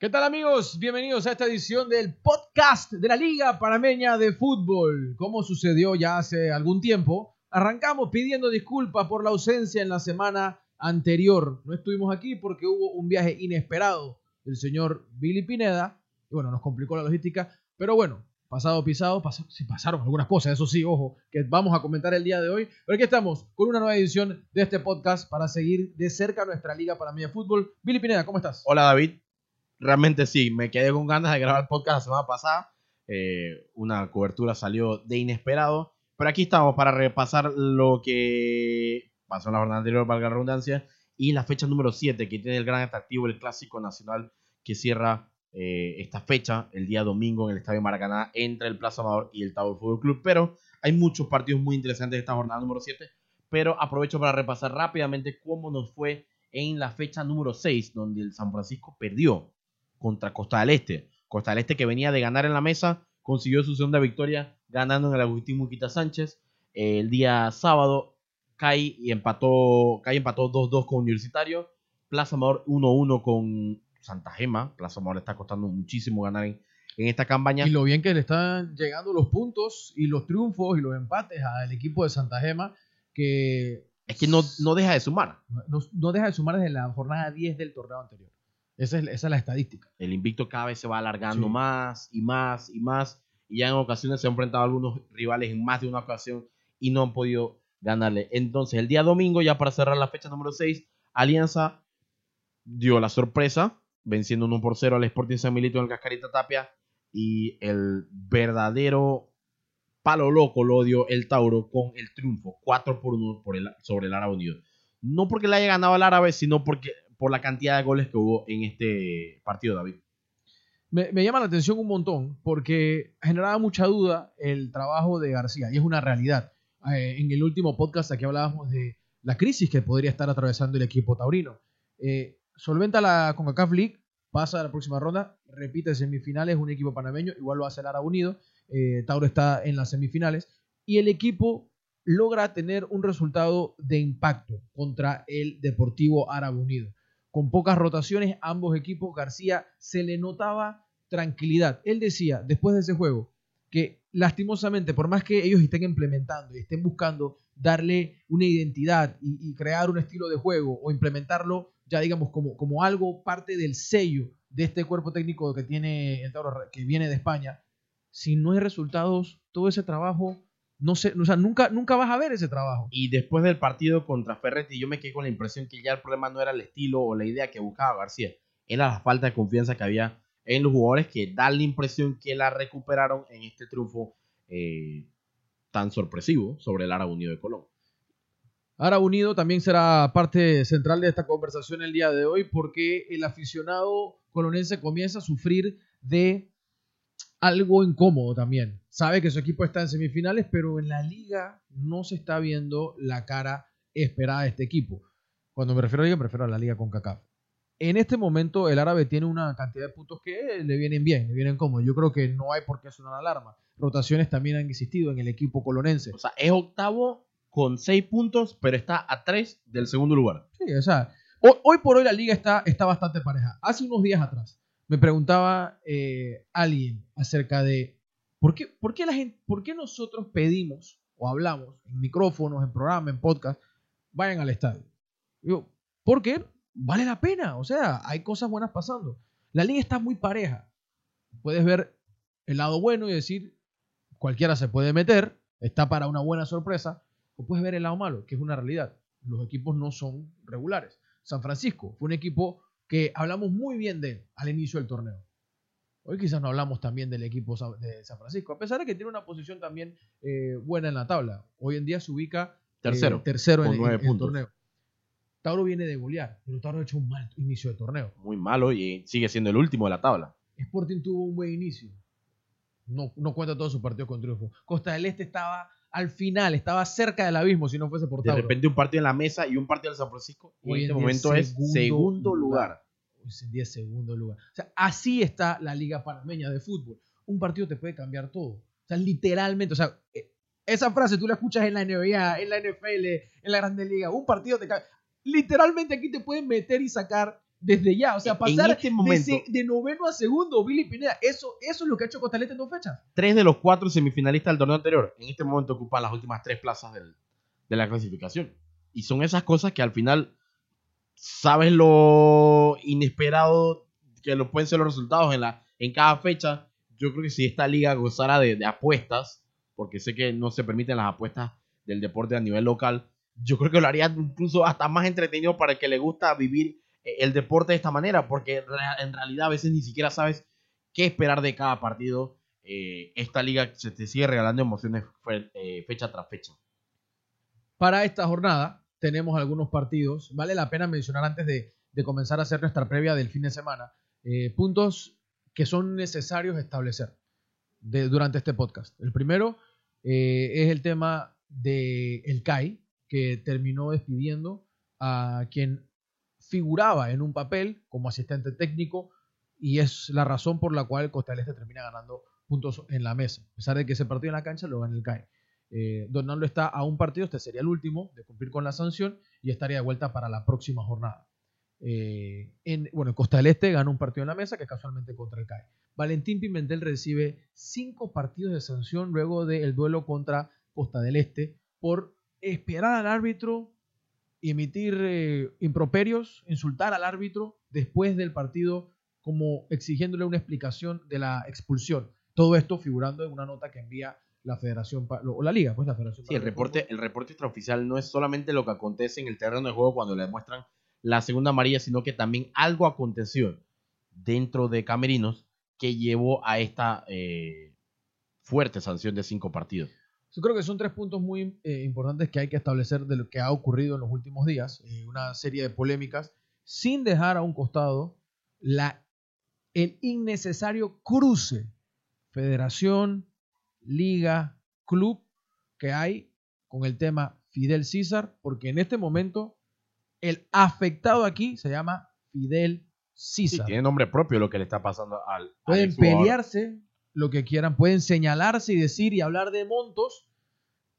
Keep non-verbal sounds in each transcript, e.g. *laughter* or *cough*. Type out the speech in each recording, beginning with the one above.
¿Qué tal amigos? Bienvenidos a esta edición del podcast de la Liga Panameña de Fútbol. Como sucedió ya hace algún tiempo, arrancamos pidiendo disculpas por la ausencia en la semana anterior. No estuvimos aquí porque hubo un viaje inesperado del señor Billy Pineda. Y bueno, nos complicó la logística. Pero bueno, pasado pisado, se pasaron algunas cosas, eso sí, ojo, que vamos a comentar el día de hoy. Pero aquí estamos con una nueva edición de este podcast para seguir de cerca nuestra Liga Panameña de Fútbol. Billy Pineda, ¿cómo estás? Hola David, realmente sí, me quedé con ganas de grabar el podcast la semana pasada. Eh, una cobertura salió de inesperado. Pero aquí estamos para repasar lo que pasó en la jornada anterior, valga la redundancia, y la fecha número 7, que tiene el gran atractivo, el Clásico Nacional, que cierra eh, esta fecha, el día domingo, en el Estadio Maracaná, entre el Plaza Amador y el Tau Fútbol Club. Pero hay muchos partidos muy interesantes de esta jornada número 7. Pero aprovecho para repasar rápidamente cómo nos fue en la fecha número 6, donde el San Francisco perdió contra Costa del Este. Costa del Este que venía de ganar en la mesa, consiguió su segunda victoria ganando en el Agustín Muquita Sánchez. El día sábado cae y empató, cae empató 2-2 con Universitario. Plaza Amador 1-1 con Santa Gema. Plaza Amador está costando muchísimo ganar en, esta campaña. Y lo bien que le están llegando los puntos y los triunfos y los empates al equipo de Santa Gema, que... Es que no, no deja de sumar. No, no deja de sumar desde la jornada 10 del torneo anterior. Esa es, la estadística. El invicto cada vez se va alargando más y más y más. Y ya en ocasiones se han enfrentado a algunos rivales en más de una ocasión y no han podido ganarle. Entonces, el día domingo, ya para cerrar la fecha número 6, Alianza dio la sorpresa, venciendo 1 por 0 al Sporting San Milito en el Cascarita Tapia. Y el verdadero palo loco lo dio el Tauro con el triunfo 4 por 1 por el, sobre el Árabe Unido. No porque le haya ganado al Árabe, sino porque por la cantidad de goles que hubo en este partido, David. Me, llama la atención un montón porque generaba mucha duda el trabajo de García y es una realidad. Eh, en el último podcast aquí hablábamos de la crisis que podría estar atravesando el equipo taurino. Eh, solventa la CONCACAF League, pasa a la próxima ronda, repite semifinales, un equipo panameño, igual lo hace el Árabe Unido, eh, Tauro está en las semifinales y el equipo logra tener un resultado de impacto contra el Deportivo Árabe Unido con pocas rotaciones, ambos equipos, García se le notaba tranquilidad. Él decía, después de ese juego, que lastimosamente, por más que ellos estén implementando y estén buscando darle una identidad y, crear un estilo de juego o implementarlo ya digamos como, como algo parte del sello de este cuerpo técnico que tiene el que viene de España, si no hay resultados, todo ese trabajo no sé, o sea, nunca, nunca vas a ver ese trabajo. Y después del partido contra Ferretti, yo me quedé con la impresión que ya el problema no era el estilo o la idea que buscaba García, era la falta de confianza que había en los jugadores que da la impresión que la recuperaron en este triunfo eh, tan sorpresivo sobre el Árabe Unido de Colón. Árabe Unido también será parte central de esta conversación el día de hoy porque el aficionado colonense comienza a sufrir de algo incómodo también. Sabe que su equipo está en semifinales, pero en la liga no se está viendo la cara esperada de este equipo. Cuando me refiero a la liga, me refiero a la liga con CACAF. En este momento el árabe tiene una cantidad de puntos que le vienen bien, le vienen cómodos. Yo creo que no hay por qué sonar alarma. Rotaciones también han existido en el equipo colonense. O sea, es octavo con seis puntos, pero está a tres del segundo lugar. Sí, o sea, hoy, por hoy la liga está, está bastante pareja. Hace unos días atrás, me preguntaba eh, alguien acerca de por qué, por, qué la gente, por qué nosotros pedimos o hablamos en micrófonos, en programas, en podcast, vayan al estadio. Digo, qué? vale la pena, o sea, hay cosas buenas pasando. La liga está muy pareja. Puedes ver el lado bueno y decir, cualquiera se puede meter, está para una buena sorpresa, o puedes ver el lado malo, que es una realidad. Los equipos no son regulares. San Francisco fue un equipo que hablamos muy bien de él al inicio del torneo. Hoy quizás no hablamos también del equipo de San Francisco, a pesar de que tiene una posición también eh, buena en la tabla. Hoy en día se ubica tercero, eh, tercero en, el torneo. Tauro viene de golear, pero Tauro ha hecho un mal inicio de torneo. Muy malo y sigue siendo el último de la tabla. Sporting tuvo un buen inicio. No, no cuenta todos sus partidos con triunfo. Costa del Este estaba al final, estaba cerca del abismo si no fuese por Tauro. De repente un partido en la mesa y un partido en San Francisco. Y en este momento es segundo lugar. Hoy en día es segundo lugar. O sea, así está la Liga Panameña de Fútbol. Un partido te puede cambiar todo. O sea, literalmente, o sea, eh, esa frase tú la escuchas en la NBA, en la NFL, en la Grande Liga. Un partido te cambia. Literalmente aquí te pueden meter y sacar desde ya. O sea, pasar este de, momento- de noveno a segundo, Billy Pineda. Eso, eso es lo que ha hecho Costa del Este en dos fechas. Tres de los cuatro semifinalistas del torneo anterior en este momento ocupan las últimas tres plazas del- de la clasificación. Y son esas cosas que al final sabes lo inesperado que lo pueden ser los resultados en, la, en cada fecha. Yo creo que si esta liga gozara de, de apuestas, porque sé que no se permiten las apuestas del deporte a nivel local, yo creo que lo haría incluso hasta más entretenido para el que le gusta vivir el deporte de esta manera, porque en realidad a veces ni siquiera sabes qué esperar de cada partido. Eh, esta liga se te sigue regalando emociones eh, fecha tras fecha. Para esta jornada tenemos algunos partidos. Vale la pena mencionar antes de, de comenzar a hacer nuestra previa del fin de semana. eh, puntos que son necesarios establecer durante este podcast. El primero eh, es el tema del el CAI, que terminó despidiendo a quien figuraba en un papel como asistente técnico y es la razón por la cual Costa del Este termina ganando puntos en la mesa. A pesar de que ese partido en la cancha lo gana el CAI. Eh, Donaldo está a un partido, este sería el último de cumplir con la sanción y estaría de vuelta para la próxima jornada. Eh, en, bueno, Costa del Este gana un partido en la mesa que casualmente contra el CAE. Valentín Pimentel recibe cinco partidos de sanción luego del duelo contra Costa del Este por esperar al árbitro, emitir eh, improperios, insultar al árbitro después del partido como exigiéndole una explicación de la expulsión. Todo esto figurando en una nota que envía la Federación o la Liga, pues la Federación. Sí, el reporte, el reporte extraoficial no es solamente lo que acontece en el terreno de juego cuando le demuestran la segunda amarilla, sino que también algo aconteció dentro de Camerinos que llevó a esta eh, fuerte sanción de cinco partidos. Yo creo que son tres puntos muy eh, importantes que hay que establecer de lo que ha ocurrido en los últimos días, eh, una serie de polémicas, sin dejar a un costado la, el innecesario cruce federación, liga, club que hay con el tema Fidel César, porque en este momento el afectado aquí se llama Fidel Sí, César. tiene nombre propio lo que le está pasando al. Pueden pelearse lo que quieran, pueden señalarse y decir y hablar de montos.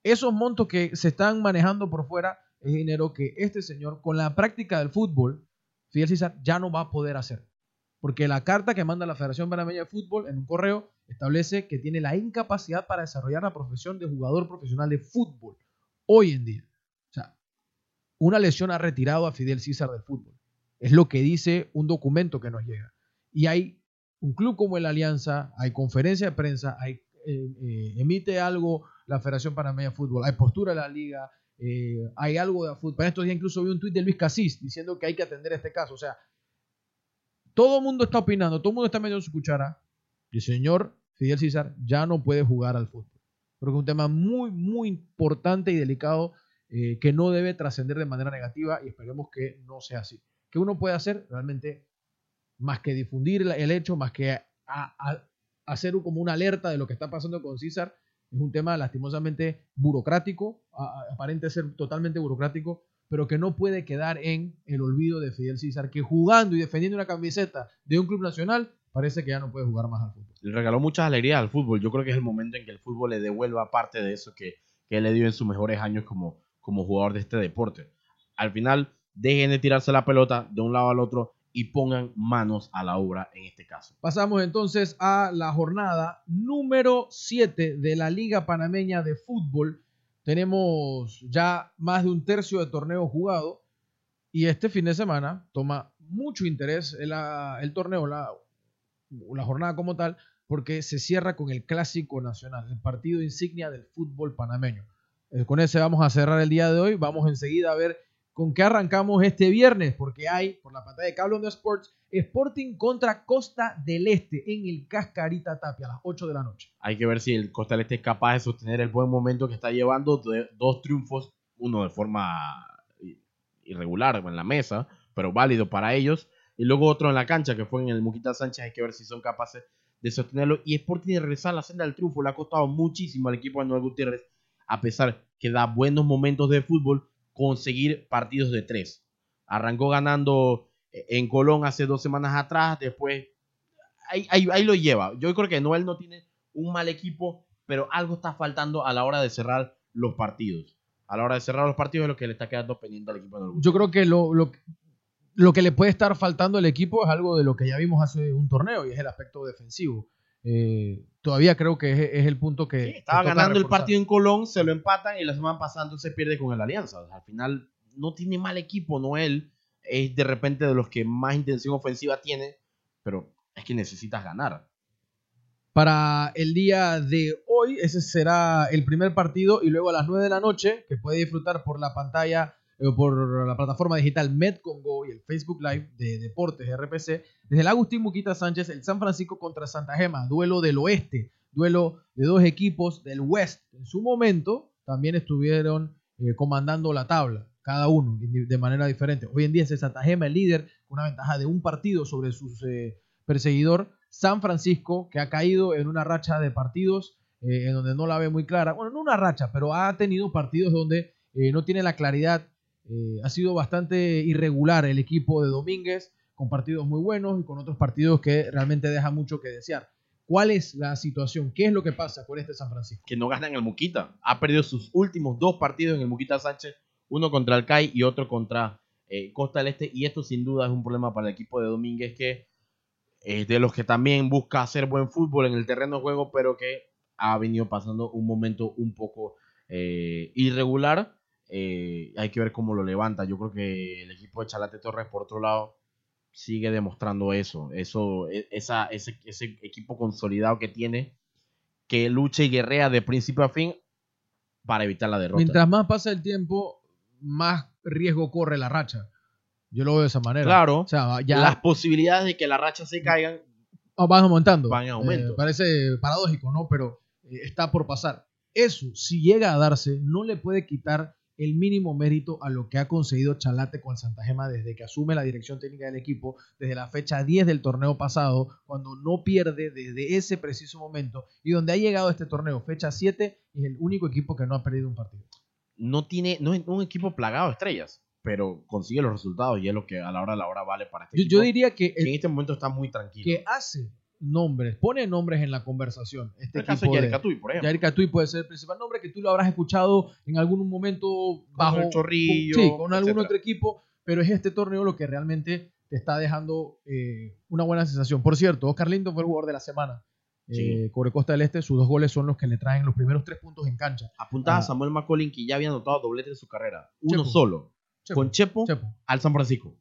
Esos montos que se están manejando por fuera es dinero que este señor, con la práctica del fútbol, Fidel César ya no va a poder hacer. Porque la carta que manda la Federación Panameña de Fútbol en un correo establece que tiene la incapacidad para desarrollar la profesión de jugador profesional de fútbol hoy en día. O sea, una lesión ha retirado a Fidel César del fútbol. Es lo que dice un documento que nos llega. Y hay un club como el Alianza, hay conferencia de prensa, hay, eh, eh, emite algo la Federación Panameña de Fútbol, hay postura de la liga, eh, hay algo de fútbol. En estos días incluso vi un tuit de Luis Casís diciendo que hay que atender este caso. O sea, todo el mundo está opinando, todo el mundo está metiendo su cuchara. Y el señor Fidel César ya no puede jugar al fútbol. Creo que es un tema muy, muy importante y delicado que no debe trascender de manera negativa y esperemos que no sea así. ¿Qué uno puede hacer? Realmente, más que difundir el hecho, más que hacer como una alerta de lo que está pasando con César, es un tema lastimosamente burocrático, a- aparente ser totalmente burocrático, pero que no puede quedar en el olvido de Fidel César, que jugando y defendiendo una camiseta de un club nacional, parece que ya no puede jugar más al fútbol. Le regaló muchas alegrías al fútbol. Yo creo que es el momento en que el fútbol le devuelva parte de eso que, que le dio en sus mejores años como, como jugador de este deporte. Al final, dejen de tirarse la pelota de un lado al otro y pongan manos a la obra en este caso. Pasamos entonces a la jornada número 7 de la Liga Panameña de Fútbol. Tenemos ya más de un tercio de torneo jugado y este fin de semana toma mucho interés el, ah, torneo, la, la jornada como tal, porque se cierra con el Clásico Nacional, el partido insignia del fútbol panameño. Eh, Con ese vamos a cerrar el día de hoy. Vamos enseguida a ver con qué arrancamos este viernes, porque hay por la pantalla de Cable the Sports Sporting contra Costa del Este en el Cascarita Tapia a las 8 de la noche. Hay que ver si el Costa del Este es capaz de sostener el buen momento que está llevando de dos triunfos, uno de forma irregular en la mesa, pero válido para ellos, y luego otro en la cancha que fue en el Muquita Sánchez. Hay que ver si son capaces de sostenerlo. Y Sporting de regresar a la senda del triunfo le ha costado muchísimo al equipo de Noel Gutiérrez, a pesar que da buenos momentos de fútbol, conseguir partidos de tres. Arrancó ganando en Colón hace dos semanas atrás, después ahí, ahí, ahí lo lleva. Yo creo que Noel no tiene un mal equipo, pero algo está faltando a la hora de cerrar los partidos. A la hora de cerrar los partidos es lo que le está quedando pendiente al equipo de Yo creo que lo, lo- lo que le puede estar faltando al equipo es algo de lo que ya vimos hace un torneo y es el aspecto defensivo. Eh, todavía creo que es, es el punto que. Sí, estaba ganando el partido en Colón, se lo empatan y la semana pasando se pierde con el Alianza. O sea, al final no tiene mal equipo, no él. Es de repente de los que más intención ofensiva tiene, pero es que necesitas ganar. Para el día de hoy, ese será el primer partido y luego a las 9 de la noche, que puede disfrutar por la pantalla, por la plataforma digital Medcongo y el Facebook Live de Deportes RPC, desde el Agustín Muquita Sánchez, el San Francisco contra Santa Gema, duelo del oeste, duelo de dos equipos del West. En su momento también estuvieron eh, comandando la tabla, cada uno de manera diferente. Hoy en día es el Santa Gema el líder, con una ventaja de un partido sobre su eh, perseguidor. San Francisco, que ha caído en una racha de partidos eh, en donde no la ve muy clara. Bueno, no una racha, pero ha tenido partidos donde eh, no tiene la claridad. Eh, ha sido bastante irregular el equipo de Domínguez, con partidos muy buenos y con otros partidos que realmente deja mucho que desear. ¿Cuál es la situación? ¿Qué es lo que pasa con este San Francisco? Que no gana en el Muquita. Ha perdido sus últimos dos partidos en el Muquita Sánchez, uno contra el y otro contra eh, Costa del Este. Y esto sin duda es un problema para el equipo de Domínguez que es de los que también busca hacer buen fútbol en el terreno de juego, pero que ha venido pasando un momento un poco eh, irregular. Eh, hay que ver cómo lo levanta. Yo creo que el equipo de Chalate Torres, por otro lado, sigue demostrando eso. eso e- esa, ese, ese equipo consolidado que tiene, que lucha y guerrea de principio a fin para evitar la derrota. Mientras más pasa el tiempo, más riesgo corre la racha. Yo lo veo de esa manera. Claro, O sea, ya las posibilidades de que la racha se caigan Ah, van aumentando. Van en aumento. Eh, parece paradójico, ¿no? Pero eh, está por pasar. Eso, si llega a darse, no le puede quitar el mínimo mérito a lo que ha conseguido Chalate con el Santa Gema desde que asume la dirección técnica del equipo, desde la fecha 10 del torneo pasado, cuando no pierde desde ese preciso momento y donde ha llegado este torneo, fecha 7, es el único equipo que no ha perdido un partido. no tiene, no es un equipo plagado de estrellas, pero consigue los resultados y es lo que a la hora de la hora vale para este Yo, equipo. yo diría que que en este momento está muy tranquilo. que hace nombres, pone nombres en la conversación. Este el caso de Yair por ejemplo. Yair puede ser el principal nombre que tú lo habrás escuchado en algún momento bajo el Chorrillo, con- sí, con algún etcétera. otro equipo, pero es este torneo lo que realmente te está dejando eh, una buena sensación. Por cierto, Oscar Linton fue el jugador de la semana. Sí. Eh, Cobre Costa del Este, sus dos goles son los que le traen los primeros tres puntos en cancha. Apuntaba Ah. a Samuel McCollin que ya había anotado doblete en su carrera. Uno Chepo. solo. Chepo, Con Chepo, Chepo. al San Francisco.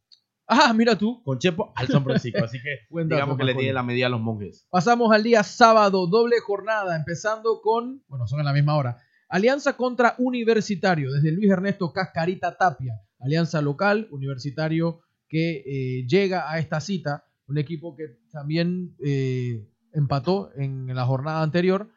Ah, mira tú. Con Chepo al San Francisco. Así que *laughs* dato, digamos que le tiene la medida a los monjes. Pasamos al día sábado, doble jornada, empezando con, bueno, son en la misma hora. Alianza contra Universitario, desde Luis Ernesto Cascarita Tapia. Alianza local, Universitario que eh, llega a esta cita. Un equipo que también eh, empató en la jornada anterior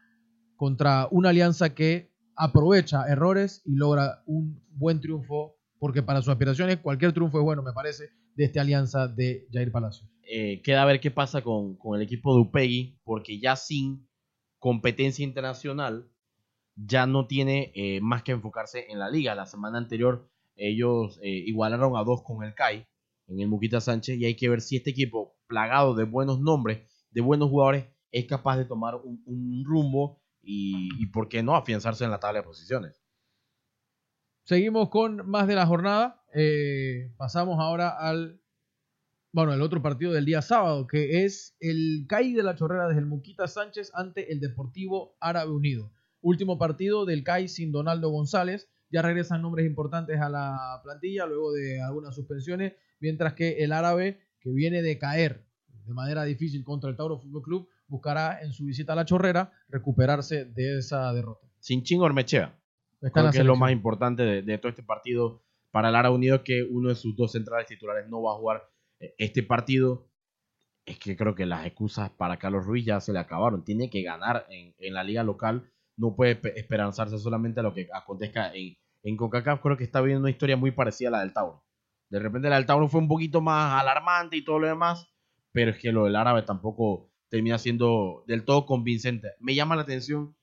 contra una alianza que aprovecha errores y logra un buen triunfo, porque para sus aspiraciones cualquier triunfo es bueno, me parece, de esta alianza de Jair Palacio. Eh, queda ver qué pasa con, con el equipo de Upegui, porque ya sin competencia internacional, ya no tiene eh, más que enfocarse en la liga. La semana anterior ellos eh, igualaron a dos con el CAI en el Muquita Sánchez y hay que ver si este equipo, plagado de buenos nombres, de buenos jugadores, es capaz de tomar un, un rumbo y, y, por qué no, afianzarse en la tabla de posiciones. Seguimos con más de la jornada. Eh, pasamos ahora al, bueno, el otro partido del día sábado, que es el CAI de la Chorrera desde el Muquita Sánchez ante el Deportivo Árabe Unido. Último partido del CAI sin Donaldo González. Ya regresan nombres importantes a la plantilla luego de algunas suspensiones, mientras que el árabe, que viene de caer de manera difícil contra el Tauro Fútbol Club, buscará en su visita a la Chorrera recuperarse de esa derrota. Sin chingo Ormechea. Creo que es lo más importante de, de todo este partido para el Ara Unido, que uno de sus dos centrales titulares no va a jugar eh, este partido. Es que creo que las excusas para Carlos Ruiz ya se le acabaron. Tiene que ganar en, en la liga local. No puede pe- esperanzarse solamente a lo que acontezca en, en CONCACAF. Creo que está viendo una historia muy parecida a la del Tauro. De repente la del Tauro fue un poquito más alarmante y todo lo demás, pero es que lo del árabe tampoco termina siendo del todo convincente. Me llama la atención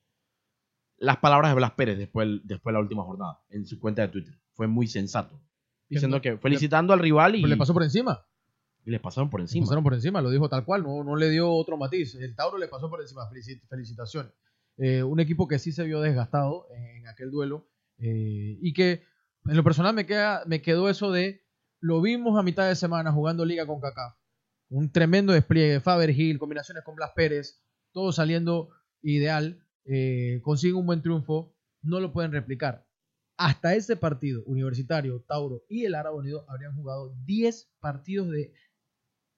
las palabras de Blas Pérez después, después de la última jornada en su cuenta de Twitter. Fue muy sensato. Diciendo que felicitando al rival y, Pues le pasó por encima. y les pasaron por Le encima. pasaron por encima, lo dijo tal cual, no, no le dio otro matiz. El Tauro le pasó por encima. Felici- Felicitaciones. Eh, un equipo que sí se vio desgastado en aquel duelo eh, y que en lo personal me, queda, me quedó eso de lo vimos a mitad de semana jugando liga con Kaká. Un tremendo despliegue, Faber Hill, combinaciones con Blas Pérez, todo saliendo ideal, eh, consigue un buen triunfo, no lo pueden replicar. Hasta ese partido, Universitario, Tauro y el Árabe Unido habrían jugado 10 partidos de,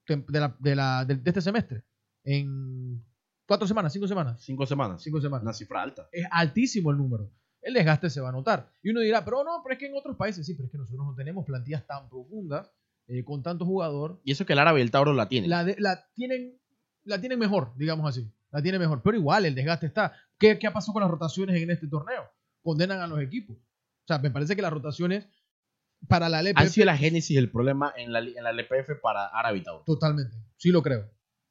de, la- de la- de- de este semestre. En cuatro semanas, cinco semanas. Cinco semanas. Cinco semanas. Una cifra alta. Es altísimo el número. El desgaste se va a notar. Y uno dirá, pero no, pero es que en otros países sí, pero es que nosotros no tenemos plantillas tan profundas, eh, con tanto jugador. Y eso que el árabe y el Tauro la tienen. La, de- la, tienen, la tienen mejor, digamos así. La tienen mejor. Pero igual, el desgaste está. ¿Qué, qué ha pasado con las rotaciones en este torneo? Condenan a los equipos. O sea, me parece que las rotaciones para la LPF... Han sido la génesis del problema en la, en la LPF para árabe. Totalmente. Sí lo creo.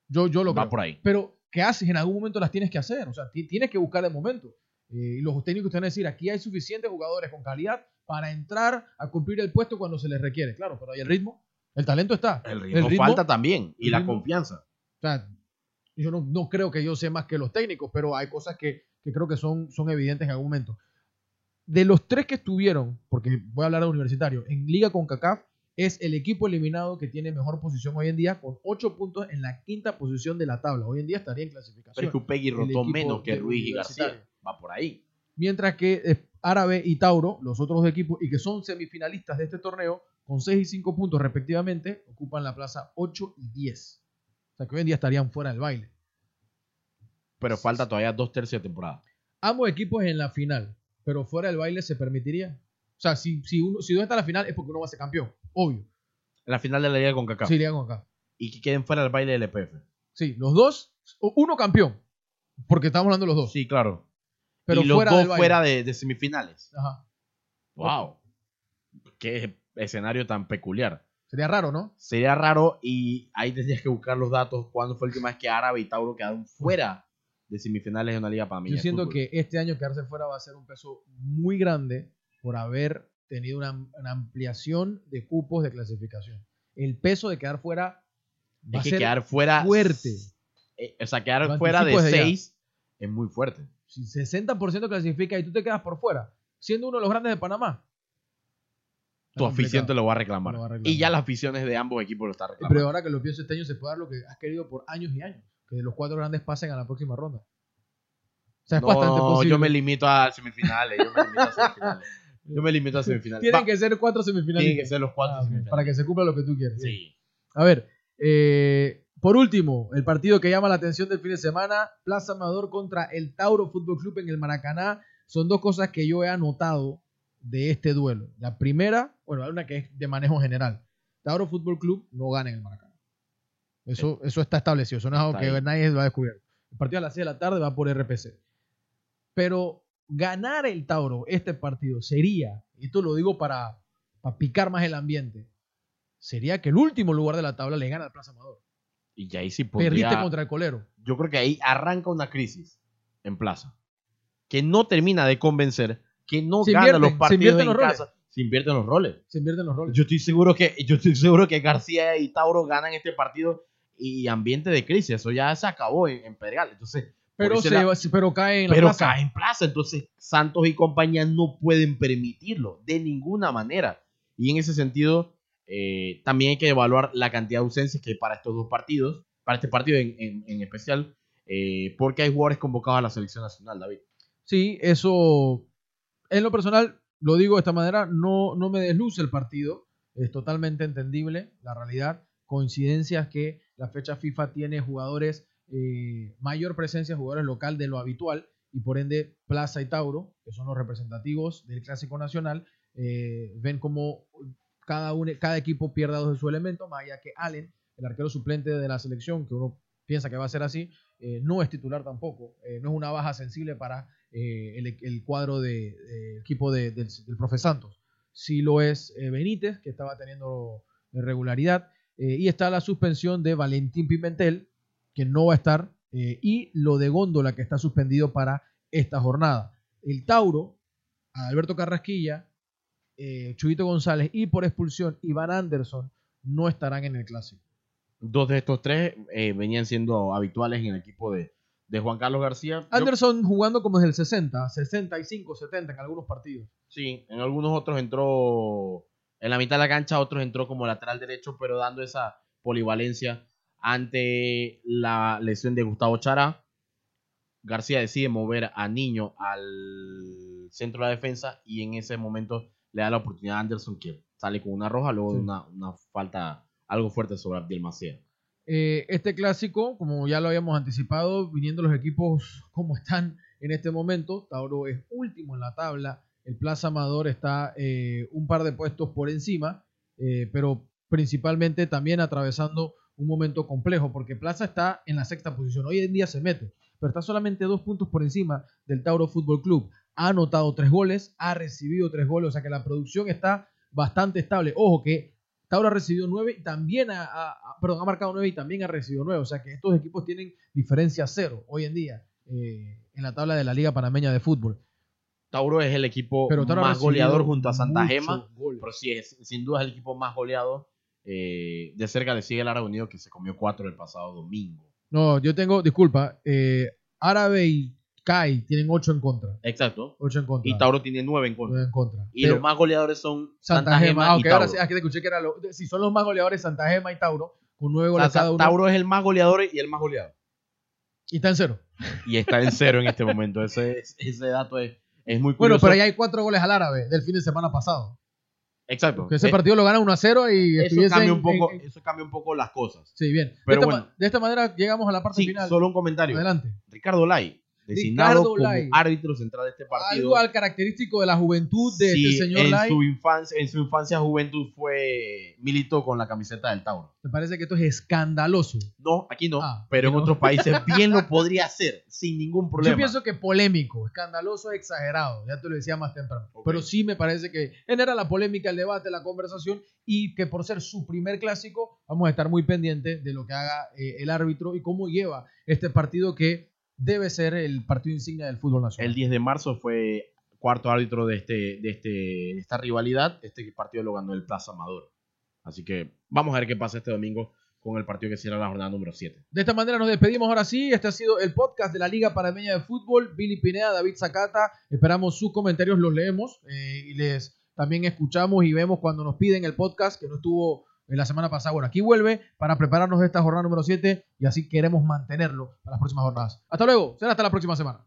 Yo, yo lo Va creo. por ahí. Pero, ¿qué haces? En algún momento las tienes que hacer. O sea, ti- tienes que buscar el momento. Eh, y los técnicos te van a decir, aquí hay suficientes jugadores con calidad para entrar a cumplir el puesto cuando se les requiere. Claro, pero hay el ritmo. El talento está. El ritmo, falta también. Y la confianza. O sea, yo no, no creo que yo sé más que los técnicos, pero hay cosas que, que creo que son, son evidentes en algún momento. De los tres que estuvieron, porque voy a hablar de universitario, en Liga con CACAF, es el equipo eliminado que tiene mejor posición hoy en día, con 8 puntos en la quinta posición de la tabla. Hoy en día estaría en clasificación. Pero es que Upegui rotó menos que Ruiz y García. Va por ahí. Mientras que eh, Árabe y Tauro, los otros dos equipos, y que son semifinalistas de este torneo, con 6 y 5 puntos respectivamente, ocupan la plaza 8 y 10. O sea que hoy en día estarían fuera del baile. Pero falta todavía dos tercios de temporada. ambos equipos en la final, pero fuera del baile se permitiría. O sea, si, si, uno, si uno está en la final es porque uno va a ser campeón, obvio. En la final de la Liga con Cacao. Sí, irían con. Y que queden fuera del baile del EPF. Sí, los dos, o uno campeón, porque estamos hablando de los dos, Sí, claro. pero y los fuera dos del baile. fuera de, de semifinales. Ajá. Wow. Qué escenario tan peculiar. Sería raro, ¿no? Sería raro y ahí tendrías que buscar los datos. ¿Cuándo fue la última vez que Árabe y Tauro quedaron fuera de semifinales de una liga panameña? Yo siento que este año quedarse fuera va a ser un peso muy grande por haber tenido una, una ampliación de cupos de clasificación. El peso de quedar fuera va es a que ser quedar fuera. fuerte. eh, o sea, quedar fuera de anticipo desde ya. 6 es muy fuerte. Si 60% clasifica y tú te quedas por fuera, siendo uno de los grandes de Panamá. Tu afición te lo va a reclamar. Lo va a reclamar. Y ya las aficiones de ambos equipos lo están Pero reclamando. ahora que lo pienso este año se puede dar lo que has querido por años y años. Que los cuatro grandes pasen a la próxima ronda. O sea, es no, bastante posible. yo me limito a semifinales. Yo me limito a semifinales. Yo me limito a *laughs* semifinales. Tienen Va, que ser cuatro semifinales. tienen que ser los cuatro Ah, semifinales. para que se cumpla lo que tú quieres. Sí. A ver, eh, por último, el partido que llama la atención del fin de semana, Plaza Amador contra el Tauro Fútbol Club en el Maracaná. Son dos cosas que yo he anotado de este duelo. La primera, bueno, hay una que es de manejo general. Tauro Fútbol Club no gana en el Maracaná. Eso, eso está establecido, eso no es algo que ahí. nadie lo ha descubierto. El partido a las 6 de la tarde va por RPC. Pero ganar el Tauro este partido sería, y esto lo digo para, para picar más el ambiente, sería que el último lugar de la tabla le gana al Plaza Amador. Y ahí sí Perdiste podría... contra el colero. Yo creo que ahí arranca una crisis en Plaza. Que no termina de convencer, que no Se gana los partidos en los casa. Se invierten los roles. Se invierten los roles. Yo estoy seguro que, yo estoy seguro que García y Tauro ganan este partido y ambiente de crisis. Eso ya se acabó en, en Pedregal. Entonces, pero, se, pero cae en la pero plaza. cae en plaza. Entonces, Santos y compañía no pueden permitirlo de ninguna manera. Y en ese sentido, eh, también hay que evaluar la cantidad de ausencias que hay para estos dos partidos, para este partido en, en- en especial, eh, porque hay jugadores convocados a la selección nacional, David. Sí, eso, en lo personal, lo digo de esta manera, no, no me desluce el partido. Es totalmente entendible la realidad. Coincidencias que la fecha FIFA tiene jugadores, eh, mayor presencia jugadores local de lo habitual y por ende Plaza y Tauro, que son los representativos del Clásico Nacional, eh, ven como cada, uno, cada equipo pierda dos de su elemento, más allá que Allen, el arquero suplente de la selección, que uno piensa que va a ser así, eh, no es titular tampoco, eh, no es una baja sensible para eh, el, cuadro de, equipo de- del, del profe Santos. Sí lo es eh, Benítez, que estaba teniendo irregularidad, eh, y está la suspensión de Valentín Pimentel, que no va a estar, y lo de Góndola, que está suspendido para esta jornada. El Tauro, Alberto Carrasquilla, Chuyito González y por expulsión Iván Anderson no estarán en el clásico. Dos de estos tres venían siendo habituales en el equipo de, de Juan Carlos García. Yo- Anderson jugando como desde el 60, 65, 70 en algunos partidos. sí, en algunos otros entró en la mitad de la cancha, otros entró como lateral derecho, pero dando esa polivalencia ante la lesión de Gustavo Chara. García decide mover a Niño al centro de la defensa y en ese momento le da la oportunidad a Anderson que sale con una roja, luego Sí. de una, una falta algo fuerte sobre Abdiel Macea. Eh, este clásico, como ya lo habíamos anticipado, viniendo los equipos como están en este momento, Tauro es último en la tabla, el Plaza Amador está eh, un par de puestos por encima, eh, pero principalmente también atravesando un momento complejo, porque Plaza está en la sexta posición, hoy en día se mete, pero está solamente dos puntos por encima del Tauro Fútbol Club. Ha anotado tres goles, ha recibido tres goles, o sea que la producción está bastante estable. Ojo que Tauro ha recibido 9 y también ha, ha- perdón, ha marcado 9 y también ha recibido 9. O sea que estos equipos tienen diferencia cero hoy en día eh, en la tabla de la Liga Panameña de Fútbol. Tauro es el equipo más goleador junto a Santa Gema, goles. pero sí es sin duda es el equipo más goleado. Eh, de cerca le sigue el Árabe Unido que se comió cuatro el pasado domingo. No, yo tengo, disculpa, eh, Árabe y Kai tienen 8 en contra. Exacto. 8 en contra. Y Tauro tiene nueve en contra. Nueve en contra. Y Pero los más goleadores son Santa, Gema. Ah, y Tauro. ahora sí, que te escuché que era lo, si son los más goleadores Santa Gema y Tauro, con 9 O goles sea, cada uno. Tauro es el más goleador y el más goleado. Y está en cero. Y está en cero en este momento. Ese, ese dato es, es muy Bueno, curioso. pero ahí hay 4 goles al Árabe del fin de semana pasado. Exacto. Que ese Eh, partido lo gana 1 a 0 y eso, cambia un poco, en- en- eso cambia un poco las cosas. Sí, bien. Pero de, esta, bueno. de esta manera llegamos a la parte Sí, final. solo un comentario. Adelante. Ricardo Lai, designado Ricardo como Lai. árbitro central de este partido. Algo al característico de la juventud de Sí, este señor en Lai. su infancia, en su infancia juventud fue militó con la camiseta del Tauro. Me parece que esto es escandaloso. No, aquí no, Ah, pero en no. otros países *laughs* bien lo podría hacer sin ningún problema. Yo pienso que polémico, escandaloso, exagerado. Ya te lo decía más temprano. Pero sí me parece que genera la polémica, el debate, la conversación y que por ser su primer clásico vamos a estar muy pendientes de lo que haga eh, el árbitro y cómo lleva este partido que debe ser el partido insignia del fútbol nacional. El 10 de marzo fue cuarto árbitro de, este, de, este, de esta rivalidad. Este partido lo ganó el Plaza Amador. Así que vamos a ver qué pasa este domingo con el partido que cierra la jornada número 7. De esta manera nos despedimos ahora sí. Este ha sido el podcast de la Liga Panameña de Fútbol. Billy Pineda, David Zacata. Esperamos sus comentarios, los leemos eh, y les también escuchamos y vemos cuando nos piden el podcast que no estuvo la semana pasada. Bueno, aquí vuelve para prepararnos de esta jornada número 7 y así queremos mantenerlo para las próximas jornadas. Hasta luego. Será hasta la próxima semana.